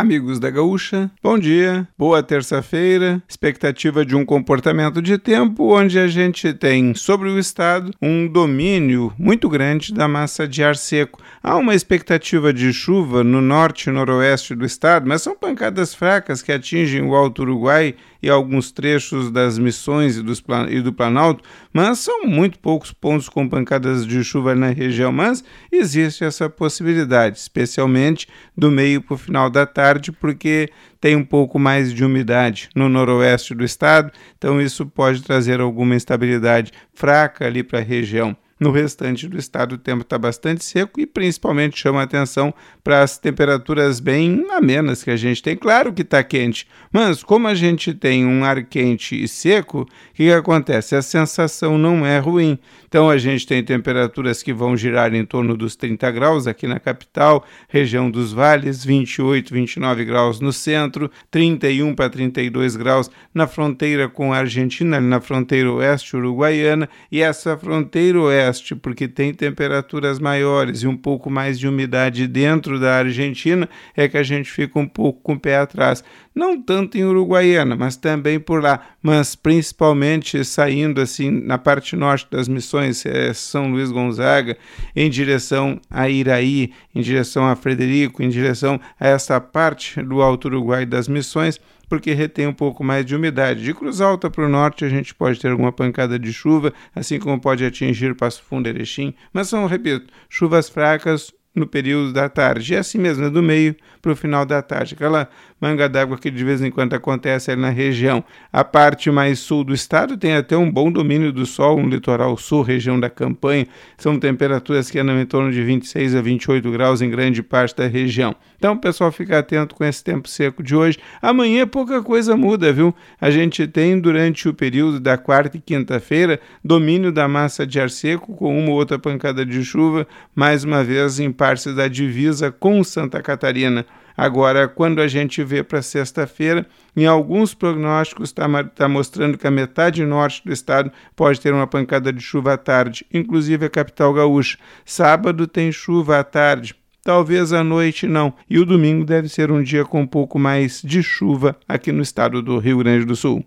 Amigos da Gaúcha, bom dia, boa terça-feira. Expectativa de um comportamento de tempo onde a gente tem sobre o estado um domínio muito grande da massa de ar seco. Há uma expectativa de chuva no norte e noroeste do estado, mas são pancadas fracas que atingem o Alto Uruguai e alguns trechos das Missões e, dos, e do Planalto, mas são muito poucos pontos com pancadas de chuva na região. Mas existe essa possibilidade, especialmente do meio para o final da tarde, porque tem um pouco mais de umidade no noroeste do estado, então isso pode trazer alguma instabilidade fraca ali para a região. No restante do estado, o tempo está bastante seco e principalmente chama atenção para as temperaturas bem amenas que a gente tem. Claro que está quente, mas como a gente tem um ar quente e seco, o que, que acontece? A sensação não é ruim. Então a gente tem temperaturas que vão girar em torno dos 30 graus aqui na capital, região dos vales, 28, 29 graus no centro, 31 para 32 graus na fronteira com a Argentina, na fronteira oeste uruguaiana, e essa fronteira oeste porque tem temperaturas maiores e um pouco mais de umidade dentro da Argentina, é que a gente fica um pouco com o pé atrás. Não tanto em Uruguaiana, mas também por lá, mas principalmente saindo assim na parte norte das missões, é São Luís Gonzaga, em direção a Iraí, em direção a Frederico, em direção a essa parte do Alto Uruguai das missões porque retém um pouco mais de umidade. De Cruz Alta para o norte, a gente pode ter alguma pancada de chuva, assim como pode atingir Passo Fundo e Erechim, mas são, repito, chuvas fracas no período da tarde. E assim mesmo, é do meio para o final da tarde. Aquela manga d'água que de vez em quando acontece ali na região. A parte mais sul do estado tem até um bom domínio do sol no litoral sul, região da campanha. São temperaturas que andam em torno de 26 a 28 graus em grande parte da região. Então, pessoal, fica atento com esse tempo seco de hoje. Amanhã pouca coisa muda, viu? A gente tem durante o período da quarta e quinta-feira domínio da massa de ar seco com uma ou outra pancada de chuva, mais uma vez em partes da divisa com Santa Catarina. Agora, quando a gente vê para sexta-feira, em alguns prognósticos está tá mostrando que a metade norte do estado pode ter uma pancada de chuva à tarde, inclusive a capital gaúcha. Sábado tem chuva à tarde. Talvez à noite não. E o domingo deve ser um dia com um pouco mais de chuva aqui no estado do Rio Grande do Sul.